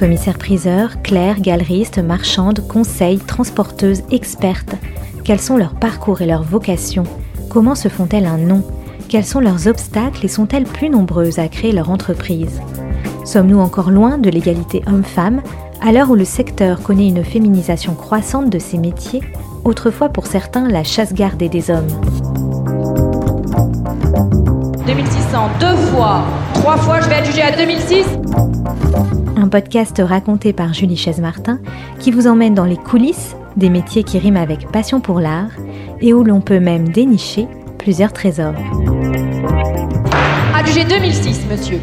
Commissaires-priseurs, clercs, galeristes, marchandes, conseils, transporteuses, expertes. Quels sont leurs parcours et leurs vocations? Comment se font-elles un nom? Quels sont leurs obstacles et sont-elles plus nombreuses à créer leur entreprise? Sommes-nous encore loin de l'égalité homme-femme? À l'heure où le secteur connaît une féminisation croissante de ses métiers, autrefois pour certains la chasse gardée des hommes. 2600 deux fois, trois fois, je vais jugée à 2006 un podcast raconté par Julie Chaise-Martin qui vous emmène dans les coulisses des métiers qui riment avec passion pour l'art et où l'on peut même dénicher plusieurs trésors. Adjugé 2006, monsieur.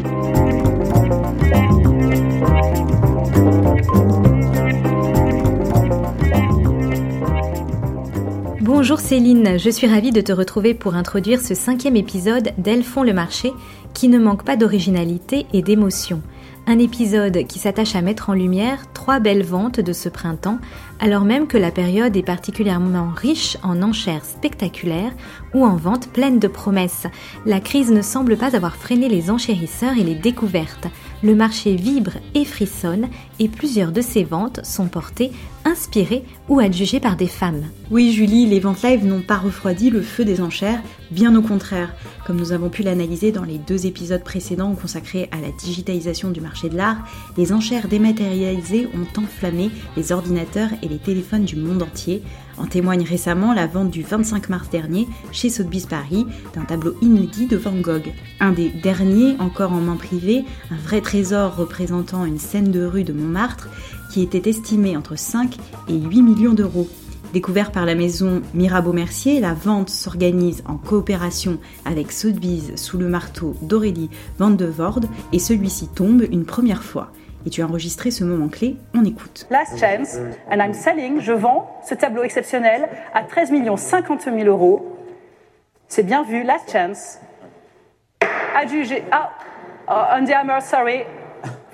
Bonjour Céline, je suis ravie de te retrouver pour introduire ce cinquième épisode d'Elles font le marché qui ne manque pas d'originalité et d'émotion. Un épisode qui s'attache à mettre en lumière trois belles ventes de ce printemps, alors même que la période est particulièrement riche en enchères spectaculaires ou en ventes pleines de promesses. La crise ne semble pas avoir freiné les enchérisseurs et les découvertes. Le marché vibre et frissonne et plusieurs de ces ventes sont portées, inspirées ou adjugées par des femmes. Oui Julie, les ventes live n'ont pas refroidi le feu des enchères, bien au contraire. Comme nous avons pu l'analyser dans les deux épisodes précédents consacrés à la digitalisation du marché de l'art, les enchères dématérialisées ont enflammé les ordinateurs et les téléphones du monde entier. En témoigne récemment la vente du 25 mars dernier chez Sotheby's Paris d'un tableau inédit de Van Gogh. Un des derniers encore en main privée, un vrai trésor représentant une scène de rue de Montmartre qui était estimé entre 5 et 8 millions d'euros. Découvert par la maison Mirabeau Mercier, la vente s'organise en coopération avec Sotheby's sous le marteau d'Aurélie Van de Voorde et celui-ci tombe une première fois. Et tu as enregistré ce moment clé, on écoute. Last chance, and I'm selling, je vends ce tableau exceptionnel à 13 50 000 euros. C'est bien vu, last chance. Adjugé, ah, uh, on the hammer, sorry,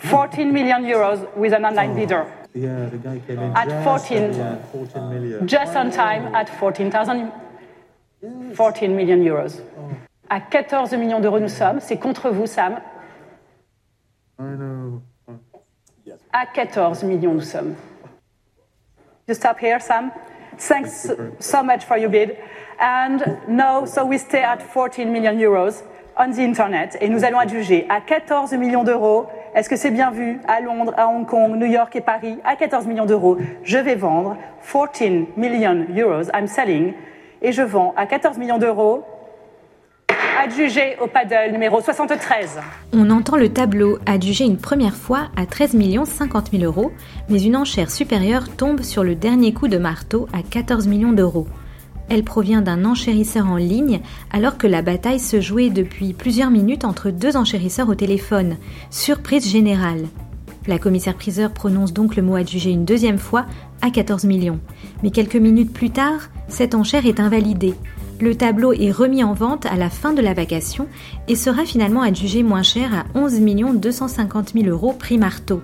14 million euros with an online bidder. Yeah, the guy came in At just 14. yeah, 14 million. Just on time at 14,000 14 million euros. À 14 millions d'euros nous sommes. C'est contre vous, Sam. I know. À 14 millions nous sommes. You stop here, Sam. Thanks so much for your bid. And no, so we stay at 14 million euros on the internet et nous allons adjuger à 14 millions d'euros. Est-ce que c'est bien vu à Londres, à Hong Kong, New York et Paris à 14 millions d'euros? Je vais vendre 14 million euros. I'm selling et je vends à 14 millions d'euros. Adjugé au paddle numéro 73. On entend le tableau adjugé une première fois à 13 50 000 euros, mais une enchère supérieure tombe sur le dernier coup de marteau à 14 millions d'euros. Elle provient d'un enchérisseur en ligne alors que la bataille se jouait depuis plusieurs minutes entre deux enchérisseurs au téléphone. Surprise générale. La commissaire-priseur prononce donc le mot adjugé une deuxième fois à 14 millions. Mais quelques minutes plus tard, cette enchère est invalidée. Le tableau est remis en vente à la fin de la vacation et sera finalement adjugé moins cher à 11 250 000 euros prix marteau.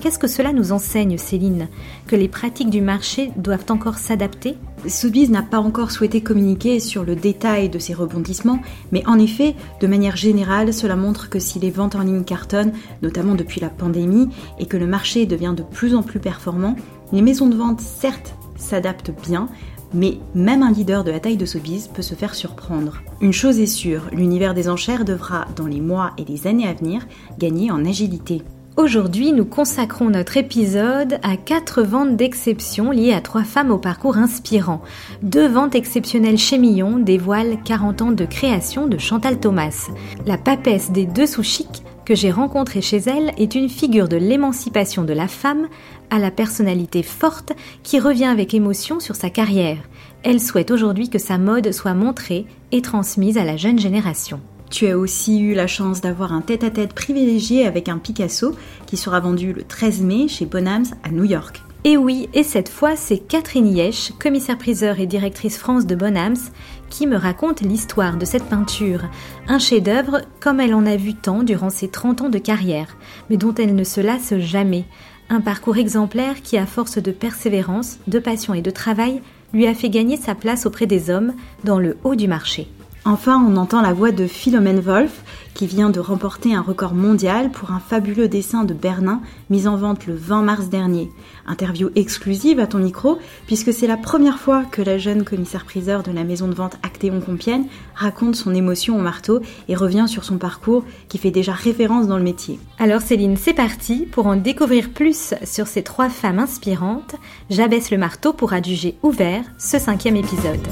Qu'est-ce que cela nous enseigne, Céline Que les pratiques du marché doivent encore s'adapter? Sotheby's n'a pas encore souhaité communiquer sur le détail de ces rebondissements, mais en effet, de manière générale, cela montre que si les ventes en ligne cartonnent, notamment depuis la pandémie, et que le marché devient de plus en plus performant, les maisons de vente, certes, s'adaptent bien, mais même un leader de la taille de Sotheby's peut se faire surprendre. Une chose est sûre, l'univers des enchères devra, dans les mois et les années à venir, gagner en agilité. Aujourd'hui, nous consacrons notre épisode à quatre ventes d'exception liées à trois femmes au parcours inspirant. Deux ventes exceptionnelles chez Millon dévoilent 40 ans de création de Chantal Thomas. La papesse des deux sous chics que j'ai rencontrée chez elle est une figure de l'émancipation de la femme à la personnalité forte qui revient avec émotion sur sa carrière. Elle souhaite aujourd'hui que sa mode soit montrée et transmise à la jeune génération. Tu as aussi eu la chance d'avoir un tête-à-tête privilégié avec un Picasso qui sera vendu le 13 mai chez Bonhams à New York. Et oui, et cette fois, c'est Catherine Yesch, commissaire-priseur et directrice France de Bonhams, qui me raconte l'histoire de cette peinture. Un chef-d'œuvre comme elle en a vu tant durant ses 30 ans de carrière, mais dont elle ne se lasse jamais. Un parcours exemplaire qui, à force de persévérance, de passion et de travail, lui a fait gagner sa place auprès des hommes dans le haut du marché. Enfin, on entend la voix de Philomène Wolf, qui vient de remporter un record mondial pour un fabuleux dessin de Bernin mis en vente le 20 mars dernier. Interview exclusive à ton micro, puisque c'est la première fois que la jeune commissaire-priseur de la maison de vente Actéon Compiègne raconte son émotion au marteau et revient sur son parcours qui fait déjà référence dans le métier. Alors Céline, c'est parti. Pour en découvrir plus sur ces trois femmes inspirantes, j'abaisse le marteau pour adjuger ouvert ce cinquième épisode.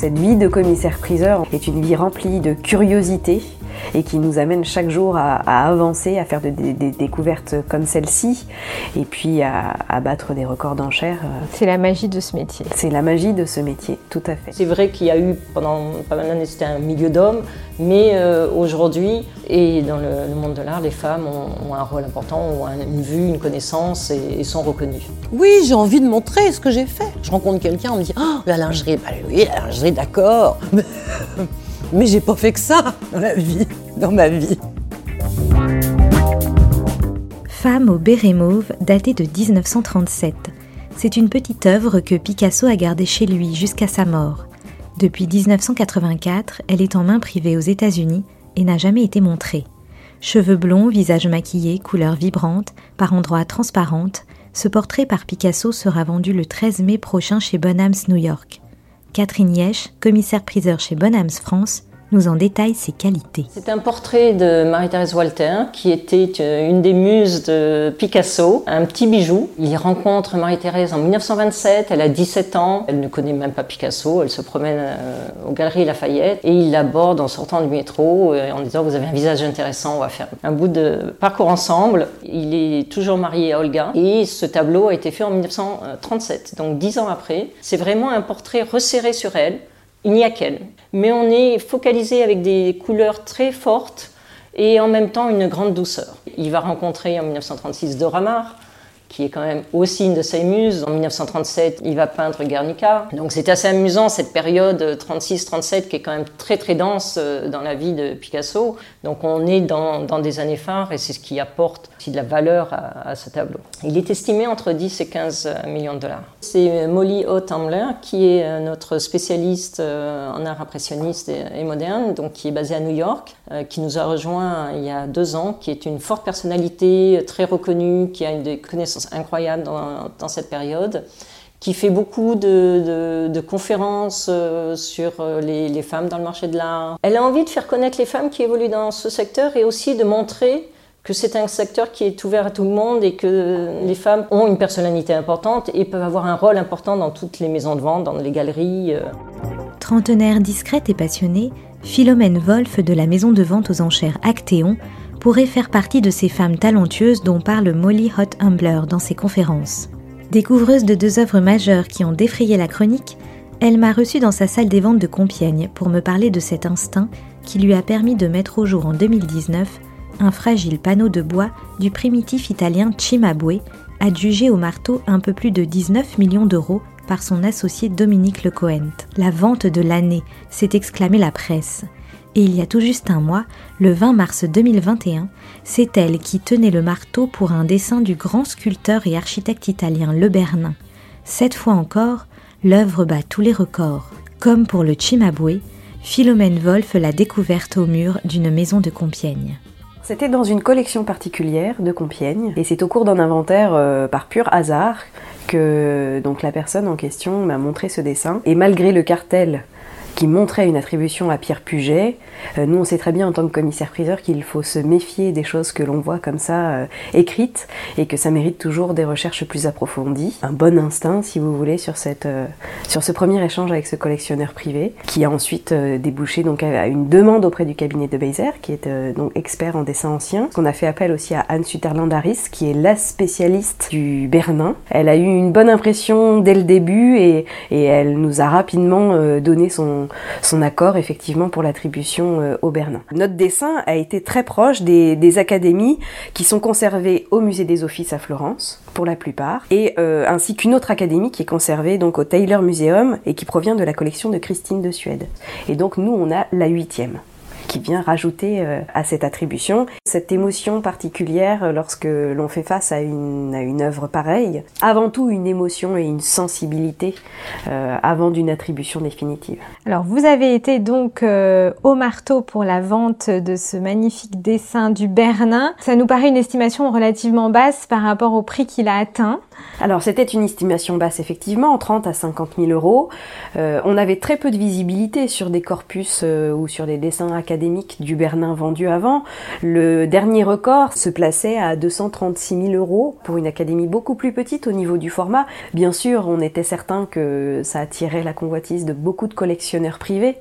Cette vie de commissaire-priseur est une vie remplie de curiosité et qui nous amène chaque jour à, avancer, à faire des découvertes comme celle-ci et puis à, battre des records d'enchères. C'est la magie de ce métier. C'est la magie de ce métier, tout à fait. C'est vrai qu'il y a eu pendant pas mal d'années, c'était un milieu d'hommes, mais euh, aujourd'hui, et dans le, monde de l'art, les femmes ont, un rôle important, ont une vue, une connaissance et, sont reconnues. Oui, j'ai envie de montrer ce que j'ai fait. Je rencontre quelqu'un, on me dit Oh, la lingerie, bah oui, la lingerie, d'accord. Mais j'ai pas fait que ça dans la vie, dans ma vie. Femme au béret mauve, datée de 1937. C'est une petite œuvre que Picasso a gardée chez lui jusqu'à sa mort. Depuis 1984, elle est en main privée aux États-Unis et n'a jamais été montrée. Cheveux blonds, visage maquillé, couleurs vibrantes, par endroits transparentes, ce portrait par Picasso sera vendu le 13 mai prochain chez Bonhams New York. Catherine Yesch, commissaire-priseur chez Bonhams France, nous en détaille ses qualités. C'est un portrait de Marie-Thérèse Walter, qui était euh, une des muses de Picasso, un petit bijou. Il rencontre Marie-Thérèse en 1927, elle a 17 ans, elle ne connaît même pas Picasso, elle se promène euh, aux Galeries Lafayette et il l'aborde en sortant du métro euh, en disant vous avez un visage intéressant, on va faire un bout de parcours ensemble. Il est toujours marié à Olga et ce tableau a été fait en 1937, donc 10 ans après. C'est vraiment un portrait resserré sur elle il n'y a qu'elle. Mais on est focalisé avec des couleurs très fortes et en même temps une grande douceur. Il va rencontrer en 1936 Dora Maar, qui est quand même aussi une de ses muses. En 1937, il va peindre Guernica. Donc c'est assez amusant cette période 36-37 qui est quand même très très dense euh, dans la vie de Picasso. Donc on est dans, des années phares et c'est ce qui apporte aussi de la valeur à, ce tableau. Il est estimé entre 10 et 15 millions de dollars. C'est Molly Ottambler qui est euh, notre spécialiste euh, en art impressionniste et, moderne, donc qui est basée à New York, qui nous a rejoint il y a deux ans, qui est une forte personnalité, très reconnue, qui a une des connaissances incroyable dans, cette période, qui fait beaucoup de, conférences euh, sur euh, les, femmes dans le marché de l'art. Elle a envie de faire connaître les femmes qui évoluent dans ce secteur et aussi de montrer que c'est un secteur qui est ouvert à tout le monde et que les femmes ont une personnalité importante et peuvent avoir un rôle important dans toutes les maisons de vente, dans les galeries. Euh. Trentenaire discrète et passionnée, Philomène Wolf de la maison de vente aux enchères Actéon pourrait faire partie de ces femmes talentueuses dont parle Molly Hot Humbler dans ses conférences. Découvreuse de deux œuvres majeures qui ont défrayé la chronique, elle m'a reçue dans sa salle des ventes de Compiègne pour me parler de cet instinct qui lui a permis de mettre au jour en 2019 un fragile panneau de bois du primitif italien Cimabue, adjugé au marteau un peu plus de 19 millions d'euros par son associé Dominique Lecoent. La vente de l'année, s'est exclamée la presse et il y a tout juste un mois, le 20 mars 2021, c'est elle qui tenait le marteau pour un dessin du grand sculpteur et architecte italien Le Bernin. Cette fois encore, l'œuvre bat tous les records. Comme pour le Cimabue, Philomène Wolf l'a découverte au mur d'une maison de Compiègne. C'était dans une collection particulière de Compiègne, et c'est au cours d'un inventaire euh, par pur hasard que donc la personne en question m'a montré ce dessin. Et malgré le cartel qui montrait une attribution à Pierre Puget. Euh, nous, on sait très bien en tant que commissaire-priseur qu'il faut se méfier des choses que l'on voit comme ça euh, écrites et que ça mérite toujours des recherches plus approfondies. Un bon instinct, si vous voulez, sur, cette, euh, sur ce premier échange avec ce collectionneur privé, qui a ensuite débouché donc à une demande auprès du cabinet de Beiser, qui est donc expert en dessin ancien. On a fait appel aussi à Anne Sutherland-Harris, qui est la spécialiste du Bernin. Elle a eu une bonne impression dès le début et, et elle nous a rapidement donné son, son, accord effectivement pour l'attribution euh, au Bernin. Notre dessin a été très proche des, des, académies qui sont conservées au musée des Offices à Florence pour la plupart, et euh, ainsi qu'une autre académie qui est conservée donc au Taylor Museum et qui provient de la collection de Christine de Suède. Et donc nous on a la huitième qui vient rajouter euh, à cette attribution cette émotion particulière euh, lorsque l'on fait face à une, à une œuvre pareille. Avant tout une émotion et une sensibilité euh, avant d'une attribution définitive. Alors vous avez été donc euh, au marteau pour la vente de ce magnifique dessin du Bernin. Ça nous paraît une estimation relativement basse par rapport au prix qu'il a atteint. Alors c'était une estimation basse effectivement, 30 à 50 000 euros. Euh, on avait très peu de visibilité sur des corpus ou sur des dessins académiques du Bernin vendus avant. Le dernier record se plaçait à 236 000 euros pour une académie beaucoup plus petite au niveau du format. Bien sûr, on était certain que ça attirait la convoitise de beaucoup de collectionneurs privés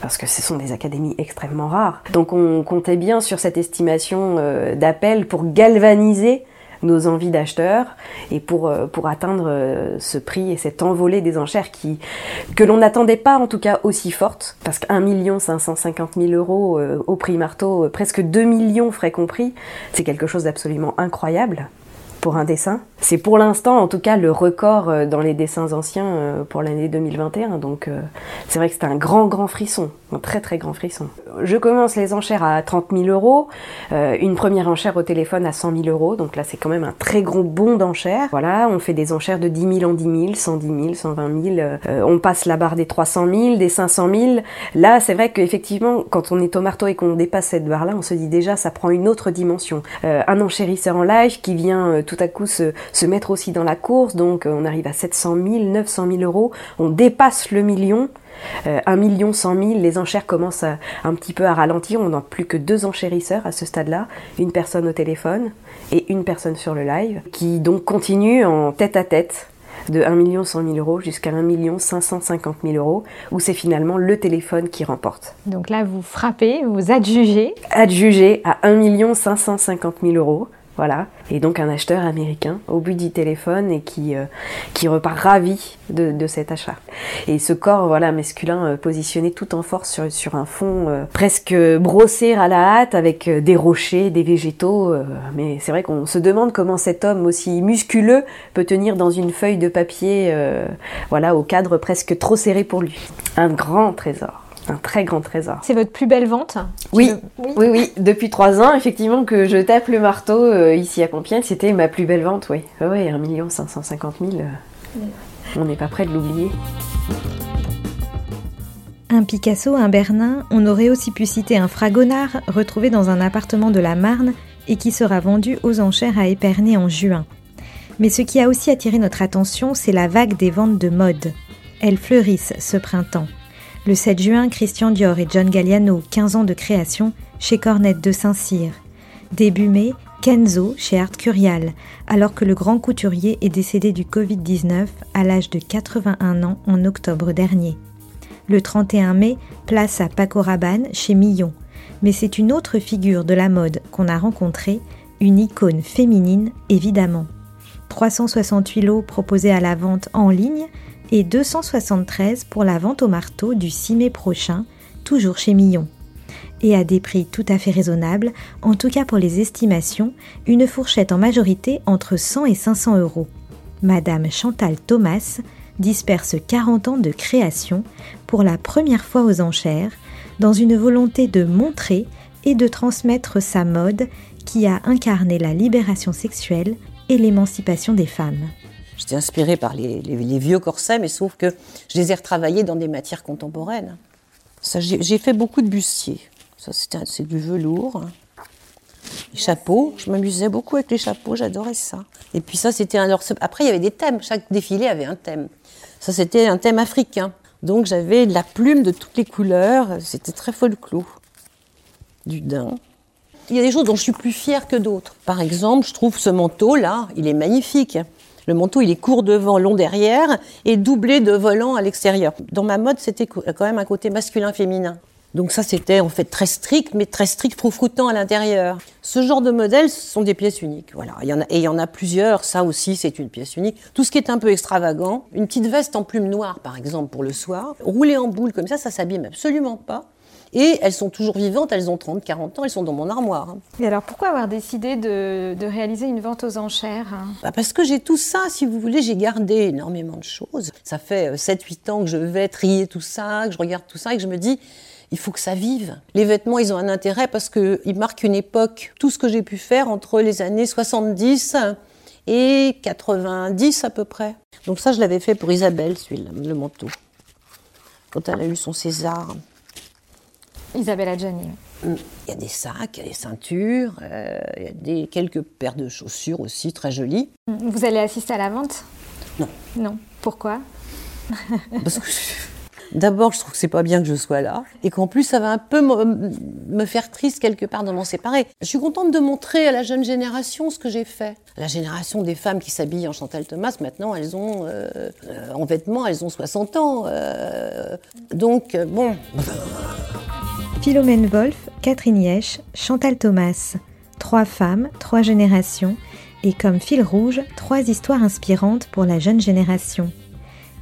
parce que ce sont des académies extrêmement rares. Donc on comptait bien sur cette estimation euh, d'appel pour galvaniser nos envies d'acheteurs et pour, euh, pour atteindre euh, ce prix et cette envolée des enchères qui, que l'on n'attendait pas en tout cas aussi forte, parce qu'un million 550 000 euros euh, au prix marteau, presque 2 millions frais compris, c'est quelque chose d'absolument incroyable pour un dessin. C'est pour l'instant, en tout cas, le record dans les dessins anciens pour l'année 2021. Donc, c'est vrai que c'est un grand, grand frisson, un très, très grand frisson. Je commence les enchères à 30 000 euros, euh, une première enchère au téléphone à 100 000 euros. Donc là, c'est quand même un très gros bond d'enchères. Voilà, on fait des enchères de 10 000 en 10 000, 110 000, 120 000. Euh, on passe la barre des 300 000, des 500 000. Là, c'est vrai qu'effectivement, quand on est au marteau et qu'on dépasse cette barre-là, on se dit déjà, ça prend une autre dimension. Euh, un enchérisseur en live qui vient tout à coup se, se mettre aussi dans la course. Donc, on arrive à 700 000, 900 000 euros. On dépasse le million. Euh, 1 million 100 000, les enchères commencent à, un petit peu à ralentir. On n'a plus que deux enchérisseurs à ce stade-là, une personne au téléphone et une personne sur le live, qui donc continue en tête à tête de 1 million 100 000 euros jusqu'à 1 million 550 000 euros, où c'est finalement le téléphone qui remporte. Donc là, vous frappez, vous adjugez. Adjugé à 1 million 550 000 euros. Voilà. Et donc un acheteur américain au but du téléphone et qui, euh, qui repart ravi de, de, cet achat. Et ce corps voilà, masculin euh, positionné tout en force sur, sur un fond euh, presque brossé à la hâte avec des rochers, des végétaux. mais c'est vrai qu'on se demande comment cet homme aussi musculeux peut tenir dans une feuille de papier voilà, au cadre presque trop serré pour lui. Un grand trésor un très grand trésor. C'est votre plus belle vente oui. oui, oui, oui. Depuis trois ans, effectivement, que je tape le marteau euh, ici à Compiègne, c'était ma plus belle vente, oui. Oui, oui, 1 550 000. Euh, oui. On n'est pas prêt de l'oublier. Un Picasso, un Bernin, on aurait aussi pu citer un Fragonard retrouvé dans un appartement de la Marne et qui sera vendu aux enchères à Épernay en juin. Mais ce qui a aussi attiré notre attention, c'est la vague des ventes de mode. Elles fleurissent ce printemps. Le 7 juin, Christian Dior et John Galliano, 15 ans de création, chez Cornette de Saint-Cyr. Début mai, Kenzo chez Art Curial, alors que le grand couturier est décédé du Covid-19 à l'âge de 81 ans en octobre dernier. Le 31 mai, place à Paco Rabanne chez Millon. Mais c'est une autre figure de la mode qu'on a rencontrée, une icône féminine évidemment. 368 lots proposés à la vente en ligne et 273 pour la vente au marteau du 6 mai prochain, toujours chez Millon. Et à des prix tout à fait raisonnables, en tout cas pour les estimations, une fourchette en majorité entre 100 et 500 euros. Madame Chantal Thomas disperse 40 ans de création pour la première fois aux enchères, dans une volonté de montrer et de transmettre sa mode qui a incarné la libération sexuelle et l'émancipation des femmes. J'étais inspirée par les, les, les, vieux corsets, mais sauf que je les ai retravaillés dans des matières contemporaines. J'ai fait beaucoup de bustiers. Ça, c'est du velours. Les chapeaux, je m'amusais beaucoup avec les chapeaux, j'adorais ça. Et puis ça, c'était un. Alors, après, il y avait des thèmes. Chaque défilé avait un thème. Ça, c'était un thème africain. Donc, j'avais de la plume de toutes les couleurs. C'était très folklore. Du daim. Il y a des choses dont je suis plus fière que d'autres. Par exemple, je trouve ce manteau-là, il est magnifique. Le manteau, il est court devant, long derrière et doublé de volants à l'extérieur. Dans ma mode, c'était quand même un côté masculin-féminin. Donc ça, c'était en fait très strict, mais très strict, froufroutant à l'intérieur. Ce genre de modèles sont des pièces uniques. Voilà. Il y en a, et il y en a plusieurs. Ça aussi, c'est une pièce unique. Tout ce qui est un peu extravagant, une petite veste en plume noire, par exemple, pour le soir, roulée en boule comme ça, ça s'abîme absolument pas. Et elles sont toujours vivantes, elles ont 30, 40 ans, elles sont dans mon armoire. hein. Et alors pourquoi avoir décidé de, de réaliser une vente aux enchères hein? Bah, parce que j'ai tout ça, si vous voulez, j'ai gardé énormément de choses. Ça fait 7-8 ans que je vais trier tout ça, que je regarde tout ça et que je me dis, il faut que ça vive. Les vêtements, ils ont un intérêt parce qu'ils marquent une époque. Tout ce que j'ai pu faire entre les années 70 et 90 à peu près. Donc ça, je l'avais fait pour Isabelle, celui-là, le manteau. Quand elle a eu son César. Isabelle Adjani. Il y a des sacs, il y a des ceintures, euh, il y a des, quelques paires de chaussures aussi très jolies. Vous allez assister à la vente? Non. Non. Pourquoi? Parce que d'abord, je trouve que c'est pas bien que je sois là, et qu'en plus, ça va un peu me, faire triste quelque part de m'en séparer. Je suis contente de montrer à la jeune génération ce que j'ai fait. La génération des femmes qui s'habillent en Chantal Thomas, maintenant, elles ont, euh, euh, en vêtements, elles ont 60 ans. euh, donc, bon. Philomène Wolf, Catherine Yesch, Chantal Thomas. Trois femmes, trois générations, et comme fil rouge, trois histoires inspirantes pour la jeune génération.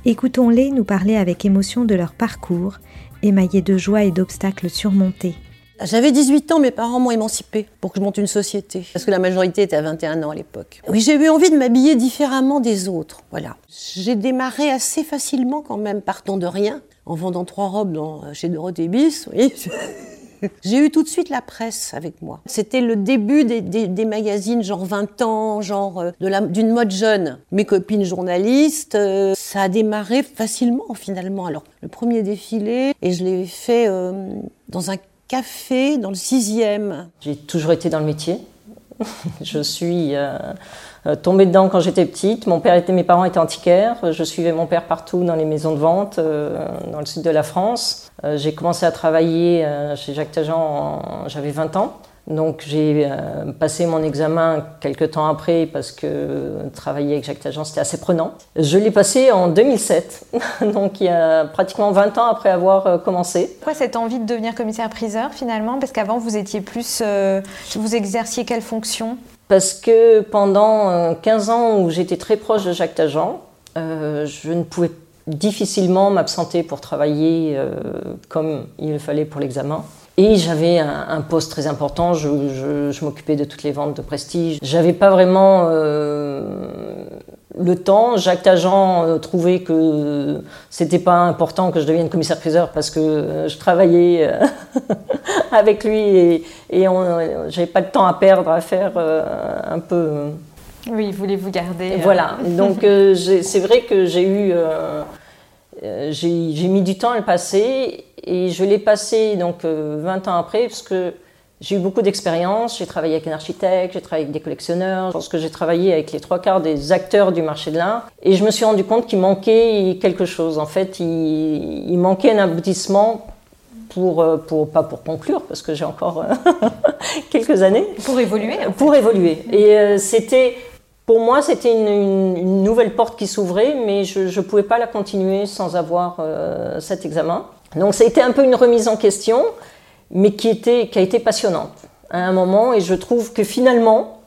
Écoutons-les nous parler avec émotion de leur parcours, émaillé de joie et d'obstacles surmontés. J'avais 18 ans, mes parents m'ont émancipée pour que je monte une société. Parce que la majorité était à 21 ans à l'époque. Oui, j'ai eu envie de m'habiller différemment des autres. Voilà. J'ai démarré assez facilement quand même, partant de rien, en vendant trois robes dans, chez Dorothée Bis. Oui. J'ai eu tout de suite la presse avec moi. C'était le début des, magazines, genre 20 ans, genre euh, d'une mode jeune. Mes copines journalistes, euh, ça a démarré facilement finalement. Alors, le premier défilé, et je l'ai fait euh, dans un café dans le sixième. J'ai toujours été dans le métier. je suis euh, euh, tombée dedans quand j'étais petite. Mon père était, mes parents étaient antiquaires. Je suivais mon père partout dans les maisons de vente euh, dans le sud de la France. Euh, j'ai commencé à travailler euh, chez Jacques Tajan, j'avais 20 ans. Donc j'ai euh, passé mon examen quelques temps après parce que travailler avec Jacques Tajan c'était assez prenant. Je l'ai passé en 2007, donc il y a pratiquement 20 ans après avoir euh, commencé. Pourquoi cette envie de devenir commissaire-priseur finalement? Parce qu'avant vous étiez plus... euh, vous exerciez quelle fonction? Parce que pendant euh, 15 ans où j'étais très proche de Jacques Tajan, euh, je ne pouvais difficilement m'absenter pour travailler euh, comme il le fallait pour l'examen. Et j'avais un, poste très important, je, m'occupais de toutes les ventes de prestige. J'avais pas vraiment euh, le temps. Jacques Tajan euh, trouvait que c'était pas important que je devienne commissaire-priseur parce que euh, je travaillais euh, avec lui et, et j'avais pas de temps à perdre à faire un peu. Oui, voulez-vous garder euh, voilà, donc c'est vrai que j'ai eu. j'ai mis du temps à le passer et je l'ai passé donc euh, 20 ans après parce que j'ai eu beaucoup d'expérience. J'ai travaillé avec un architecte, j'ai travaillé avec des collectionneurs. Je pense que j'ai travaillé avec les trois quarts des acteurs du marché de l'art et je me suis rendu compte qu'il manquait quelque chose. En fait, il, il manquait un aboutissement pour, euh, pour pas pour conclure parce que j'ai encore euh, quelques années Pour évoluer en fait. pour évoluer. Et euh, c'était, pour moi, c'était une, une- une nouvelle porte qui s'ouvrait, mais je ne pouvais pas la continuer sans avoir euh, cet examen. Donc ça a été un peu une remise en question, mais qui, était, qui a été passionnante à un moment. Et je trouve que finalement,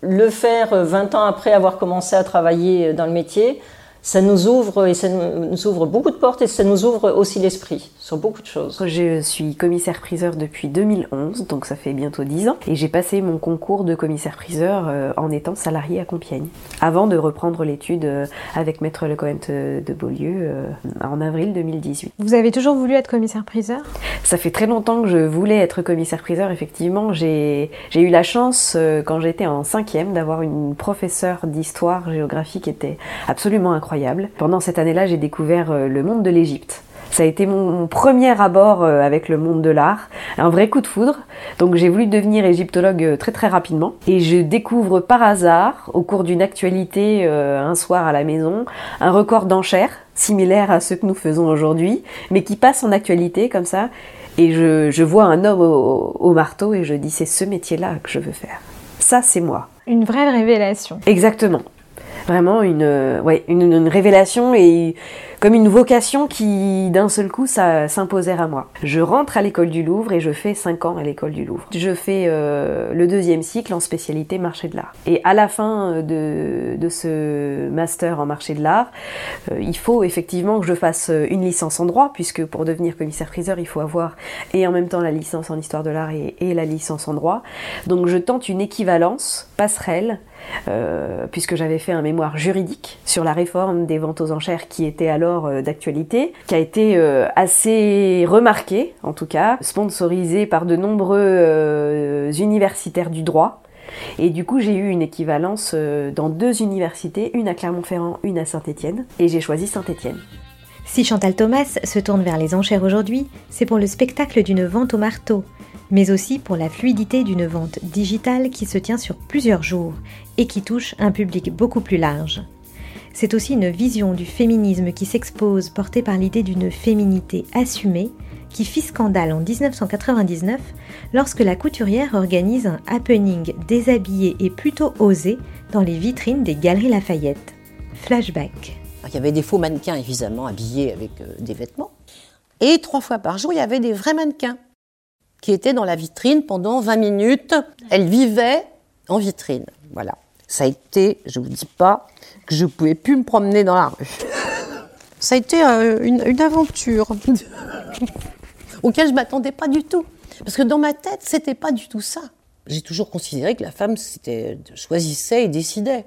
le faire euh, 20 ans après avoir commencé à travailler euh, dans le métier, ça nous ouvre et ça nous ouvre beaucoup de portes et ça nous ouvre aussi l'esprit sur beaucoup de choses. Je suis commissaire-priseur depuis 2011, donc ça fait bientôt 10 ans, et j'ai passé mon concours de commissaire-priseur euh, en étant salarié à Compiègne, avant de reprendre l'étude euh, avec Maître Lecointe euh, de Beaulieu euh, en avril 2018. Vous avez toujours voulu être commissaire-priseur? Ça fait très longtemps que je voulais être commissaire-priseur, effectivement. J'ai eu la chance, euh, quand j'étais en cinquième, d'avoir une professeure d'histoire-géographie qui était absolument incroyable. Pendant cette année-là, j'ai découvert euh, le monde de l'Égypte. Ça a été mon mon premier abord euh, avec le monde de l'art, un vrai coup de foudre. Donc j'ai voulu devenir égyptologue euh, très très rapidement. Et je découvre par hasard, au cours d'une actualité euh, un soir à la maison, un record d'enchères, similaire à ce que nous faisons aujourd'hui, mais qui passe en actualité comme ça. Et je, je vois un homme au, au marteau et je dis c'est ce métier-là que je veux faire. Ça c'est moi. Une vraie révélation. Exactement. Vraiment une, ouais, une, une révélation et comme une vocation qui d'un seul coup s'imposait à moi. Je rentre à l'école du Louvre et je fais 5 ans à l'école du Louvre. Je fais euh, le deuxième cycle en spécialité marché de l'art. Et à la fin de, de ce master en marché de l'art, euh, il faut effectivement que je fasse une licence en droit, puisque pour devenir commissaire-priseur, il faut avoir et en même temps la licence en histoire de l'art et, la licence en droit. Donc je tente une équivalence passerelle euh, puisque j'avais fait un mémoire juridique sur la réforme des ventes aux enchères qui était alors euh, d'actualité, qui a été euh, assez remarqué, en tout cas, sponsorisé par de nombreux euh, universitaires du droit. Et du coup, j'ai eu une équivalence dans deux universités, une à Clermont-Ferrand, une à Saint-Étienne, et j'ai choisi Saint-Étienne. Si Chantal Thomas se tourne vers les enchères aujourd'hui, c'est pour le spectacle d'une vente au marteau, mais aussi pour la fluidité d'une vente digitale qui se tient sur plusieurs jours et qui touche un public beaucoup plus large. C'est aussi une vision du féminisme qui s'expose portée par l'idée d'une féminité assumée qui fit scandale en 1999 lorsque la couturière organise un happening déshabillé et plutôt osé dans les vitrines des Galeries Lafayette. Flashback. Il y avait des faux mannequins, évidemment, habillés avec euh, des vêtements. Et trois fois par jour, il y avait des vrais mannequins qui étaient dans la vitrine pendant 20 minutes. Elles vivaient en vitrine. Voilà. Ça a été, je ne vous dis pas, que je ne pouvais plus me promener dans la rue. Ça a été euh, une, une aventure auquel je ne m'attendais pas du tout. Parce que dans ma tête, c'était pas du tout ça. J'ai toujours considéré que la femme c'était, choisissait et décidait.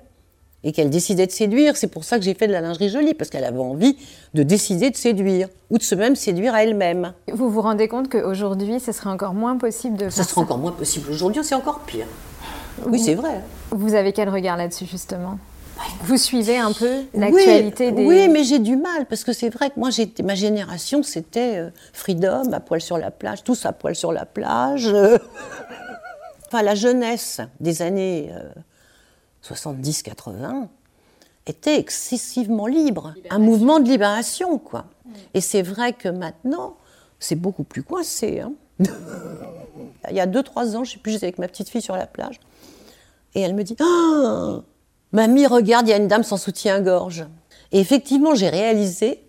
Et qu'elle décidait de séduire. C'est pour ça que j'ai fait de la lingerie jolie, parce qu'elle avait envie de décider de séduire, ou de se même séduire à elle-même. Vous vous rendez compte qu'aujourd'hui, ce serait encore moins possible de Ça faire sera encore moins possible aujourd'hui, c'est encore pire. Oui, c'est vrai. Vous avez quel regard là-dessus, justement? Vous suivez un peu l'actualité oui, des... Oui, mais j'ai du mal, parce que c'est vrai que moi, j'étais- ma génération, c'était euh, freedom, à poil sur la plage, tous à poil sur la plage. euh. Enfin, la jeunesse des années euh, 70-80 était excessivement libre. Un mouvement de libération, quoi. Et c'est vrai que maintenant, c'est beaucoup plus coincé. hein. Il y a 2-3 ans, je sais plus, j'étais avec ma petite fille sur la plage. Et elle me dit Ah Mamie, regarde, il y a une dame sans soutien-gorge. Et effectivement, j'ai réalisé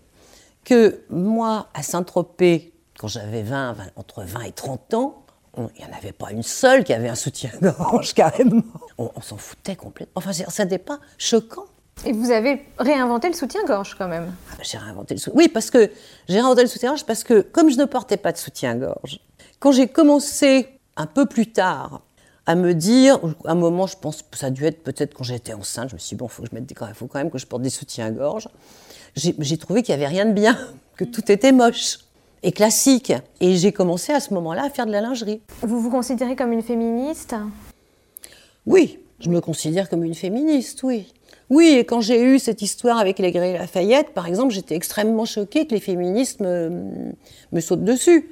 que moi, à Saint-Tropez, quand j'avais 20, 20, entre 20 et 30 ans, il n'y en avait pas une seule qui avait un soutien-gorge, carrément. On, on s'en foutait complètement. Enfin, ça n'était pas choquant. Et vous avez réinventé le soutien-gorge quand même. Ah ben, J'ai réinventé le soutien. Oui, parce que j'ai réinventé le soutien-gorge parce que comme je ne portais pas de soutien-gorge, quand j'ai commencé un peu plus tard à me dire, à un moment, je pense que ça a dû être peut-être quand j'étais enceinte, je me suis dit, bon, faut que je mette des, il faut quand même que je porte des soutiens-gorge. J'ai j'ai trouvé qu'il n'y avait rien de bien, que tout était moche et classique. Et j'ai commencé à ce moment-là à faire de la lingerie. Vous vous considérez comme une féministe? Oui, je me considère comme une féministe, oui. Oui, et quand j'ai eu cette histoire avec les Galeries Lafayette, par exemple, j'étais extrêmement choquée que les féministes me, me sautent dessus.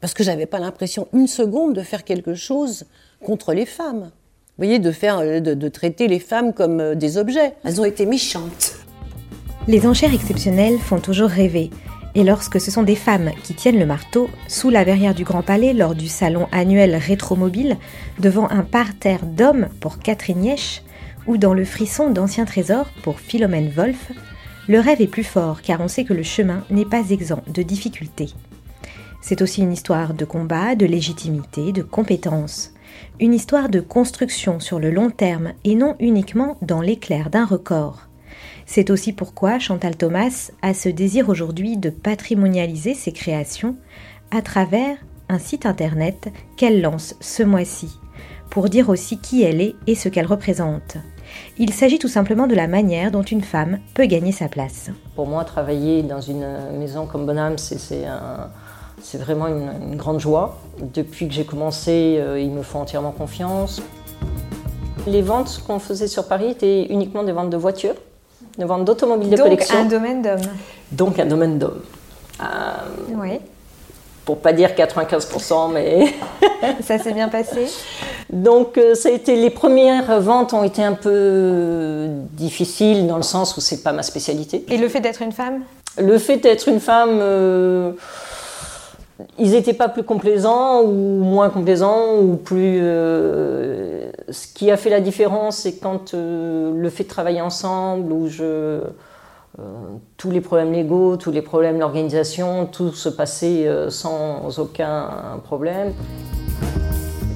Parce que j'avais pas l'impression une seconde de faire quelque chose contre les femmes. Vous voyez, de, faire, euh, de, de traiter les femmes comme euh, des objets. Elles ont été méchantes. Les enchères exceptionnelles font toujours rêver. Et lorsque ce sont des femmes qui tiennent le marteau, sous la verrière du Grand Palais, lors du salon annuel Rétromobile, devant un parterre d'hommes pour Catherine Nièche, ou dans le frisson d'Anciens Trésors pour Philomène Wolff, le rêve est plus fort car on sait que le chemin n'est pas exempt de difficultés. C'est aussi une histoire de combat, de légitimité, de compétence. Une histoire de construction sur le long terme et non uniquement dans l'éclair d'un record. C'est aussi pourquoi Chantal Thomas a ce désir aujourd'hui de patrimonialiser ses créations à travers un site internet qu'elle lance ce mois-ci, pour dire aussi qui elle est et ce qu'elle représente. Il s'agit tout simplement de la manière dont une femme peut gagner sa place. Pour moi, travailler dans une maison comme Bonham, c'est un- c'est vraiment une, une grande joie. Depuis que j'ai commencé, euh, ils me font entièrement confiance. Les ventes qu'on faisait sur Paris étaient uniquement des ventes de voitures, des ventes d'automobiles de Donc collection, un domaine d'homme. donc un domaine d'hommes. Euh, Oui, pour pas dire 95%, mais ça s'est bien passé. Donc euh, ça a été les premières ventes ont été un peu difficiles dans le sens où c'est pas ma spécialité. Et le fait d'être une femme? Le fait d'être une femme, euh, ils n'étaient pas plus complaisants ou moins complaisants ou plus. euh, ce qui a fait la différence, c'est quand euh, le fait de travailler ensemble, où Euh, tous les problèmes légaux, tous les problèmes d'organisation, tout se passait sans aucun problème.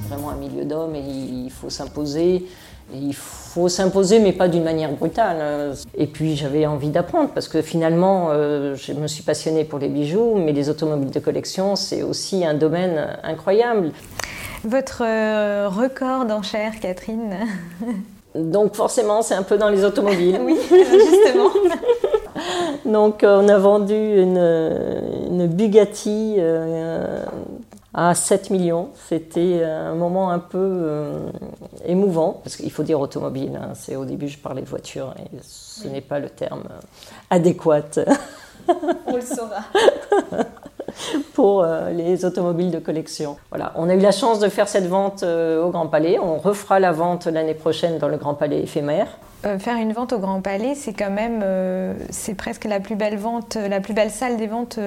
C'est vraiment un milieu d'hommes et il faut s'imposer. Il faut s'imposer, mais pas d'une manière brutale. Et puis j'avais envie d'apprendre, parce que finalement, euh, je me suis passionnée pour les bijoux, mais les automobiles de collection, c'est aussi un domaine incroyable. Votre euh, record d'enchères, Catherine? Donc forcément, c'est un peu dans les automobiles. oui, justement. Donc on a vendu une, une Bugatti euh, à 7 millions. C'était un moment un peu euh, émouvant, parce qu'il faut dire automobile, hein. c'est au début je parlais de voiture et ce n'est pas le terme adéquat. On le saura. pour euh, les automobiles de collection. Voilà, on a eu la chance de faire cette vente euh, au Grand Palais. On refera la vente l'année prochaine dans le Grand Palais éphémère. faire une vente au Grand Palais, c'est quand même, c'est presque la plus belle vente, la plus belle salle des ventes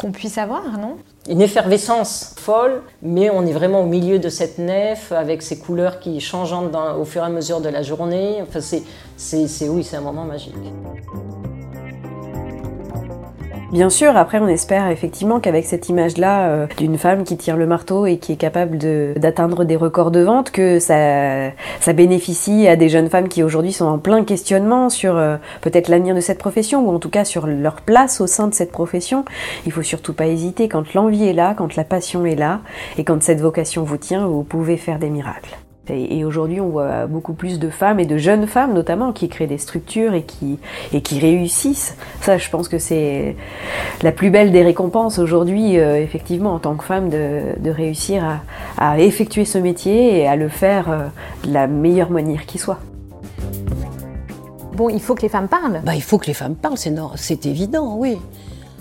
qu'on puisse avoir, non? Une effervescence folle, mais on est vraiment au milieu de cette nef avec ces couleurs qui changent au fur et à mesure de la journée. Enfin, c'est, oui, c'est un moment magique. Bien sûr, après on espère effectivement qu'avec cette image-là euh, d'une femme qui tire le marteau et qui est capable d'atteindre des records de vente, que ça, ça bénéficie à des jeunes femmes qui aujourd'hui sont en plein questionnement sur euh, peut-être l'avenir de cette profession ou en tout cas sur leur place au sein de cette profession. Il faut surtout pas hésiter quand l'envie est là, quand la passion est là et quand cette vocation vous tient, vous pouvez faire des miracles. Et, aujourd'hui, on voit beaucoup plus de femmes et de jeunes femmes notamment qui créent des structures et qui, et qui réussissent. Ça, je pense que c'est la plus belle des récompenses aujourd'hui, euh, effectivement, en tant que femme, de, de réussir à, à, effectuer ce métier et à le faire euh, de la meilleure manière qui soit. Bon, il faut que les femmes parlent. Bah, il faut que les femmes parlent, c'est évident, oui.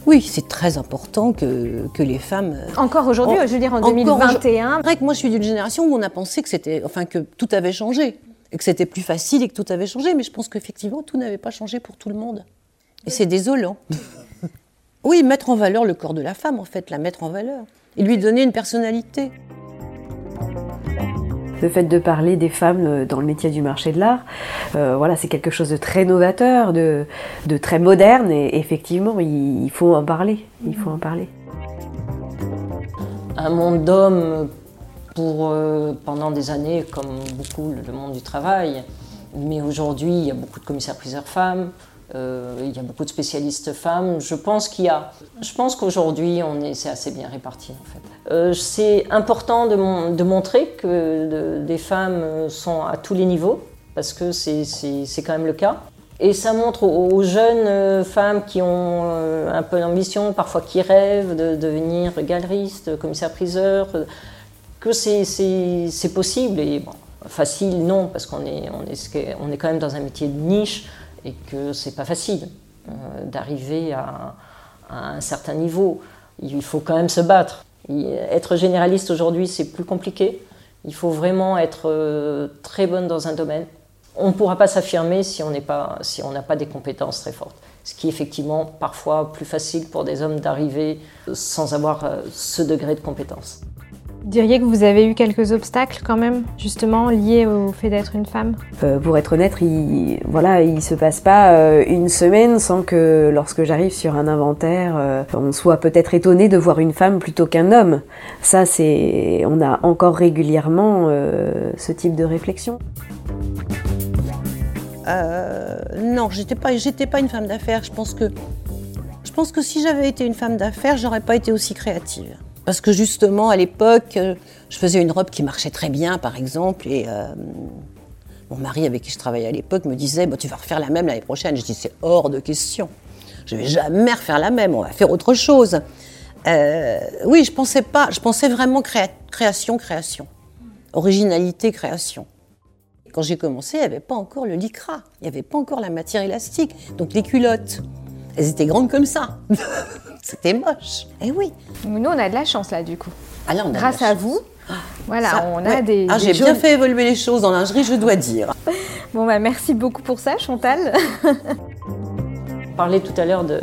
Oui, c'est très important que, que, les femmes. Euh, encore aujourd'hui, je veux dire en 2021. C'est vrai que moi, je suis d'une génération où on a pensé que c'était, enfin, que tout avait changé et que c'était plus facile et que tout avait changé. Mais je pense qu'effectivement, tout n'avait pas changé pour tout le monde. Et c'est désolant. oui, mettre en valeur le corps de la femme, en fait, la mettre en valeur et lui donner une personnalité le fait de parler des femmes euh, dans le métier du marché de l'art, euh, voilà, c'est quelque chose de très novateur, de, très moderne, et effectivement, il, faut en parler. Il faut en parler. Un monde d'hommes pour euh, pendant des années, comme beaucoup le monde du travail, mais aujourd'hui, il y a beaucoup de commissaires-priseurs femmes. Euh, il y a beaucoup de spécialistes femmes. Je pense qu'il y a. Je pense qu'aujourd'hui, on est, c'est assez bien réparti en fait. Euh, c'est important de, montrer que des femmes sont à tous les niveaux parce que c'est, c'est, quand même le cas. Et ça montre aux, jeunes euh, femmes qui ont un peu d'ambition, parfois qui rêvent de devenir galeriste, commissaire-priseur, que c'est, c'est, possible. Et facile, non, parce qu'on est, on est, on est quand même dans un métier de niche et que c'est pas facile euh, d'arriver à, un certain niveau. Il faut quand même se battre. être généraliste aujourd'hui, c'est plus compliqué. Il faut vraiment être euh, très bonne dans un domaine. On ne pourra pas s'affirmer si on n'a pas des compétences très fortes. Ce qui est effectivement parfois plus facile pour des hommes d'arriver sans avoir euh, ce degré de compétence diriez que vous avez eu quelques obstacles quand même, justement, liés au fait d'être une femme? Euh, Pour être honnête, il voilà, il se passe pas euh, une semaine sans que lorsque j'arrive sur un inventaire, euh, on soit peut-être étonné de voir une femme plutôt qu'un homme. Ça, c'est, on a encore régulièrement ce type de réflexion. non, j'étais pas, j'étais pas une femme d'affaires. Je pense que, je pense que si j'avais été une femme d'affaires, j'aurais pas été aussi créative. Parce que justement, à l'époque, euh, je faisais une robe qui marchait très bien, par exemple, et euh, mon mari avec qui je travaillais à l'époque me disait Tu vas refaire la même l'année prochaine. Je dis C'est hors de question. Je vais jamais refaire la même, on va faire autre chose. Euh, oui, je pensais pas, je pensais vraiment création, création. Originalité, création. Quand j'ai commencé, il n'y avait pas encore le lycra, il n'y avait pas encore la matière élastique. Donc les culottes, elles étaient grandes comme ça. C'était moche. Eh oui. Nous, on a de la chance là, du coup. Ah, on a Grâce à vous. Ah, voilà, on a des. Ah, j'ai bien fait évoluer les choses dans lingerie, je dois dire. bon, bah, merci beaucoup pour ça, Chantal. On parlait tout à l'heure de,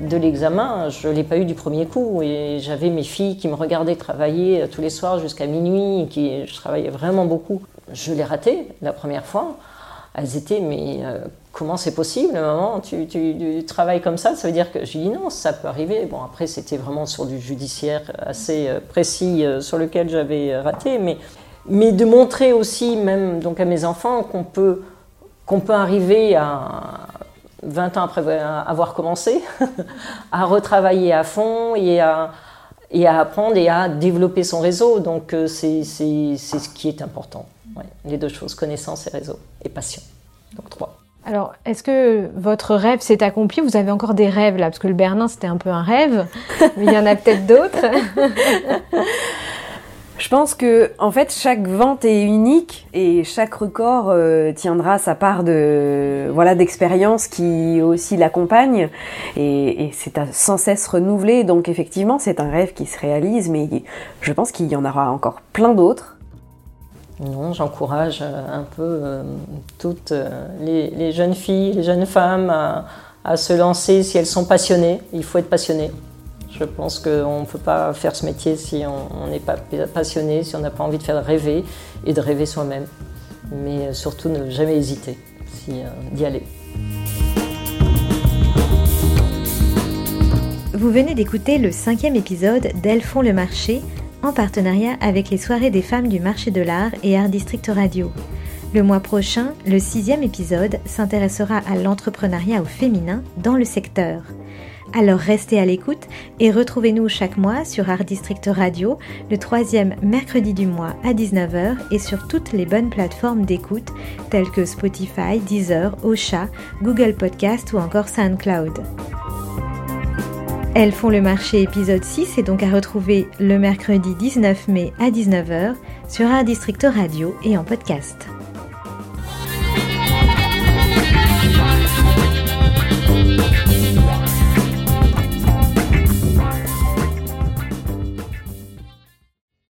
de l'examen, je ne l'ai pas eu du premier coup. Et j'avais mes filles qui me regardaient travailler tous les soirs jusqu'à minuit, et qui, je travaillais vraiment beaucoup. Je l'ai raté la première fois. Elles étaient mais, euh, comment c'est possible, maman tu, tu, travailles comme ça? Ça veut dire que je dis non, ça peut arriver. Bon, après, c'était vraiment sur du judiciaire assez euh, précis euh, sur lequel j'avais raté, mais, mais de montrer aussi, même donc à mes enfants, qu'on peut, peut arriver à 20 ans après avoir commencé, à retravailler à fond et à, et à apprendre et à développer son réseau. Donc, euh, c'est ce qui est important. Les deux choses, connaissance et réseau, et passion. Donc, trois. Alors, est-ce que votre rêve s'est accompli Vous avez encore des rêves là? Parce que le Bernin, c'était un peu un rêve, mais il y en a peut-être d'autres. Je pense que en fait chaque vente est unique et chaque record euh, tiendra sa part de voilà d'expérience qui aussi l'accompagne. Et, et c'est sans cesse renouvelé. Donc effectivement c'est un rêve qui se réalise mais je pense qu'il y en aura encore plein d'autres non, j'encourage euh, un peu euh, toutes euh, les, jeunes filles, les jeunes femmes à, se lancer si elles sont passionnées. Il faut être passionné. Je pense qu'on ne peut pas faire ce métier si on n'est pas passionné, si on n'a pas envie de faire rêver et de rêver soi-même. Mais surtout ne jamais hésiter d'y aller. Vous venez d'écouter le cinquième épisode d'Elles font le marché, en partenariat avec les soirées des femmes du marché de l'art et Art District Radio. Le mois prochain, le sixième épisode s'intéressera à l'entrepreneuriat au féminin dans le secteur. Alors restez à l'écoute et retrouvez-nous chaque mois sur Art District Radio, le troisième mercredi du mois à 19h et sur toutes les bonnes plateformes d'écoute telles que Spotify, Deezer, Ocha, Google Podcast ou encore SoundCloud. Elles font le marché épisode 6 est donc à retrouver le mercredi 19 mai à 19h sur un district radio et en podcast.